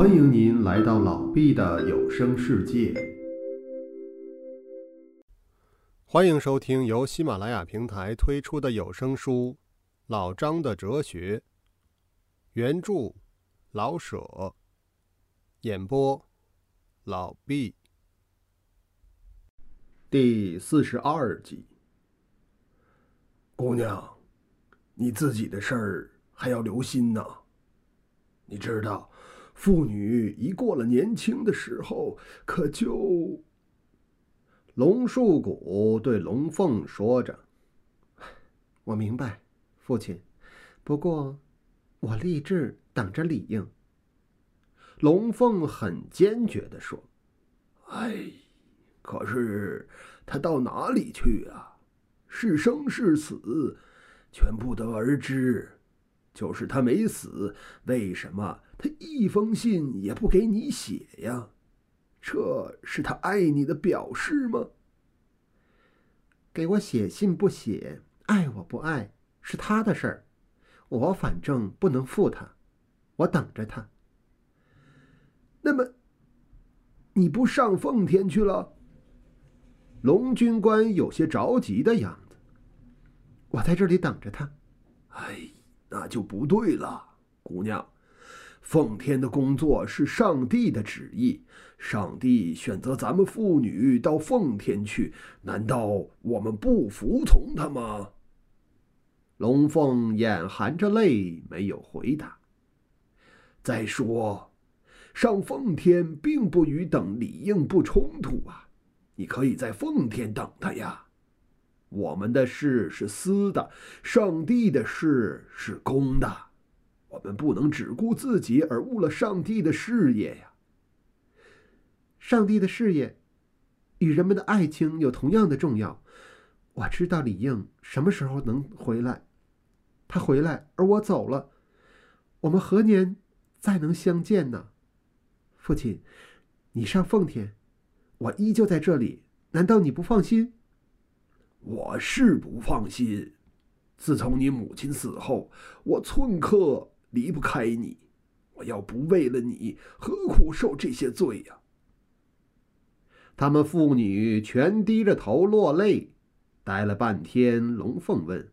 欢迎您来到老毕的有声世界。欢迎收听由喜马拉雅平台推出的有声书《老张的哲学》，原著老舍，演播老毕。第四十二集。姑娘，你自己的事儿还要留心呢。你知道。妇女一过了年轻的时候，可就……龙树谷对龙凤说着：“我明白，父亲。不过，我立志等着李应。”龙凤很坚决的说：“哎，可是他到哪里去啊？是生是死，全不得而知。就是他没死，为什么？”他一封信也不给你写呀，这是他爱你的表示吗？给我写信不写，爱我不爱是他的事儿，我反正不能负他，我等着他。那么，你不上奉天去了？龙军官有些着急的样子。我在这里等着他。哎，那就不对了，姑娘。奉天的工作是上帝的旨意，上帝选择咱们妇女到奉天去，难道我们不服从他吗？龙凤眼含着泪，没有回答。再说，上奉天并不与等李应不冲突啊，你可以在奉天等他呀。我们的事是私的，上帝的事是公的。我们不能只顾自己而误了上帝的事业呀！上帝的事业与人们的爱情有同样的重要。我知道李应什么时候能回来，他回来而我走了，我们何年再能相见呢？父亲，你上奉天，我依旧在这里，难道你不放心？我是不放心。自从你母亲死后，我寸刻。离不开你，我要不为了你，何苦受这些罪呀？他们父女全低着头落泪，待了半天。龙凤问：“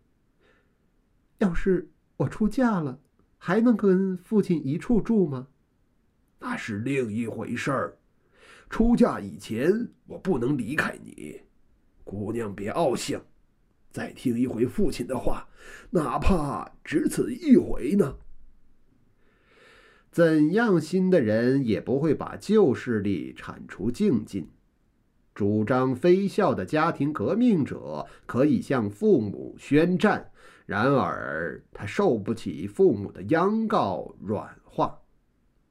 要是我出嫁了，还能跟父亲一处住吗？”那是另一回事儿。出嫁以前，我不能离开你。姑娘，别傲性，再听一回父亲的话，哪怕只此一回呢。怎样新的人也不会把旧势力铲除净尽。主张非孝的家庭革命者可以向父母宣战，然而他受不起父母的央告软化。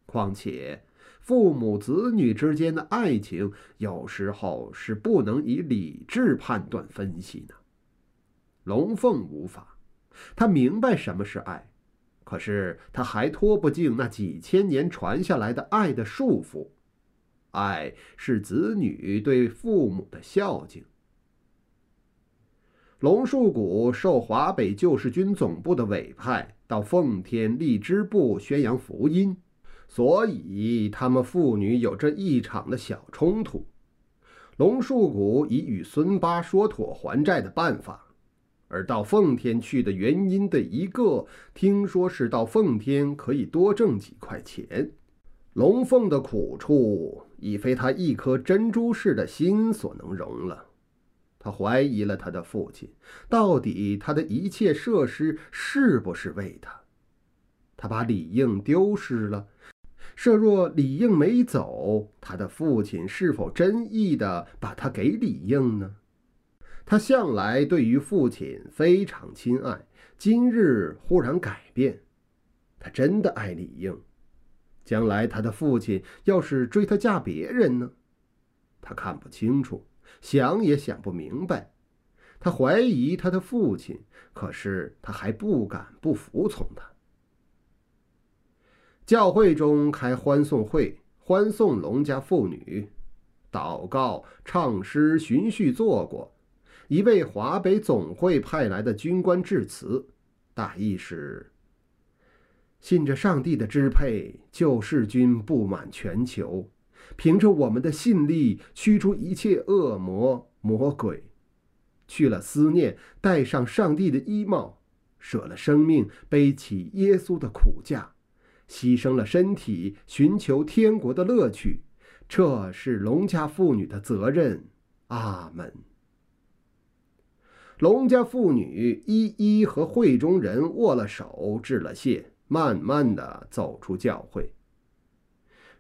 况且，父母子女之间的爱情有时候是不能以理智判断分析的。龙凤无法，他明白什么是爱。可是他还脱不净那几千年传下来的爱的束缚，爱是子女对父母的孝敬。龙树谷受华北救世军总部的委派，到奉天立支部宣扬福音，所以他们父女有这一场的小冲突。龙树谷已与孙八说妥还债的办法。而到奉天去的原因的一个，听说是到奉天可以多挣几块钱。龙凤的苦处已非他一颗珍珠似的心所能容了。他怀疑了他的父亲，到底他的一切设施是不是为他？他把李应丢失了，设若李应没走，他的父亲是否真意的把他给李应呢？他向来对于父亲非常亲爱，今日忽然改变，他真的爱李应。将来他的父亲要是追他嫁别人呢？他看不清楚，想也想不明白。他怀疑他的父亲，可是他还不敢不服从他。教会中开欢送会，欢送龙家妇女，祷告、唱诗、循序做过。一位华北总会派来的军官致辞，大意是：信着上帝的支配，救世军布满全球，凭着我们的信力驱逐一切恶魔魔鬼。去了思念，戴上上帝的衣帽，舍了生命，背起耶稣的苦架，牺牲了身体，寻求天国的乐趣。这是农家妇女的责任。阿门。龙家妇女一一和会中人握了手，致了谢，慢慢的走出教会。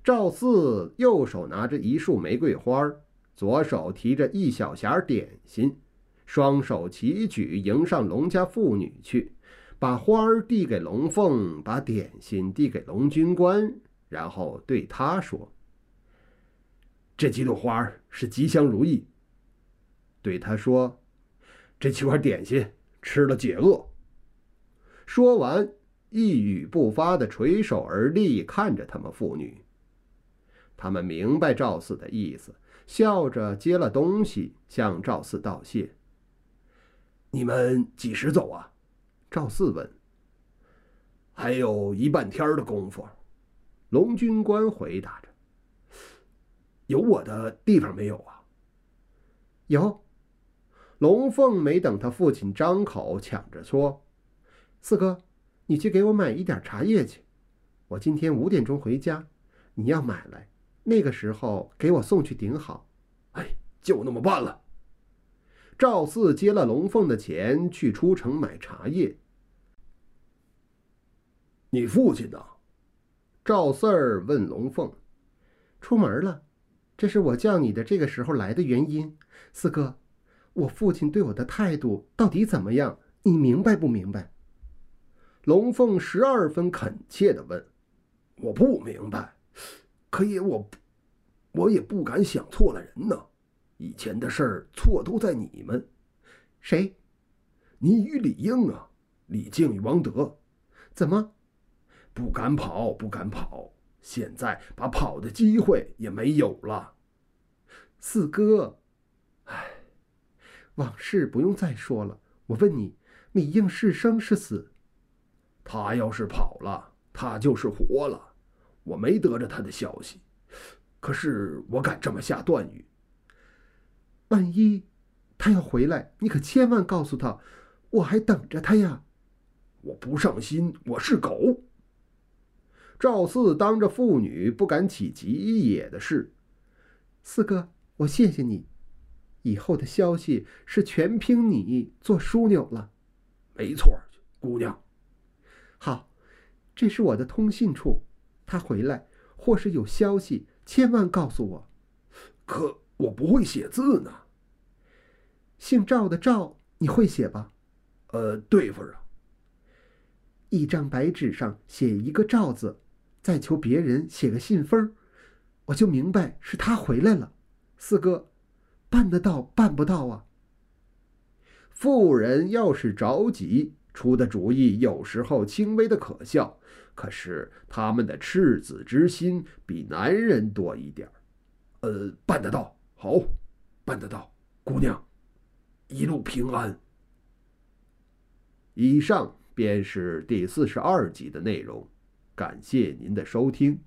赵四右手拿着一束玫瑰花，左手提着一小匣点心，双手齐举迎上龙家妇女去，把花儿递给龙凤，把点心递给龙军官，然后对他说：“这几朵花是吉祥如意。”对他说。这几块点心吃了解饿。说完，一语不发的垂手而立，看着他们父女。他们明白赵四的意思，笑着接了东西，向赵四道谢。你们几时走啊？赵四问。还有一半天的功夫。龙军官回答着。有我的地方没有啊？有。龙凤没等他父亲张口，抢着说：“四哥，你去给我买一点茶叶去。我今天五点钟回家，你要买来，那个时候给我送去顶好。”哎，就那么办了。赵四接了龙凤的钱，去出城买茶叶。你父亲呢？赵四儿问龙凤：“出门了，这是我叫你的这个时候来的原因，四哥。”我父亲对我的态度到底怎么样？你明白不明白？龙凤十二分恳切的问：“我不明白，可也我，我也不敢想错了人呢。以前的事儿错都在你们，谁？你与李应啊，李靖与王德，怎么？不敢跑，不敢跑。现在把跑的机会也没有了。四哥。”唉往事不用再说了。我问你，李应是生是死？他要是跑了，他就是活了。我没得着他的消息，可是我敢这么下断语。万一他要回来，你可千万告诉他，我还等着他呀。我不上心，我是狗。赵四当着妇女不敢起急野的事。四哥，我谢谢你。以后的消息是全凭你做枢纽了，没错，姑娘。好，这是我的通信处，他回来或是有消息，千万告诉我。可我不会写字呢。姓赵的赵，你会写吧？呃，对付啊。一张白纸上写一个赵字，再求别人写个信封，我就明白是他回来了。四哥。办得到，办不到啊！妇人要是着急，出的主意有时候轻微的可笑，可是他们的赤子之心比男人多一点呃，办得到，好，办得到，姑娘，一路平安。以上便是第四十二集的内容，感谢您的收听。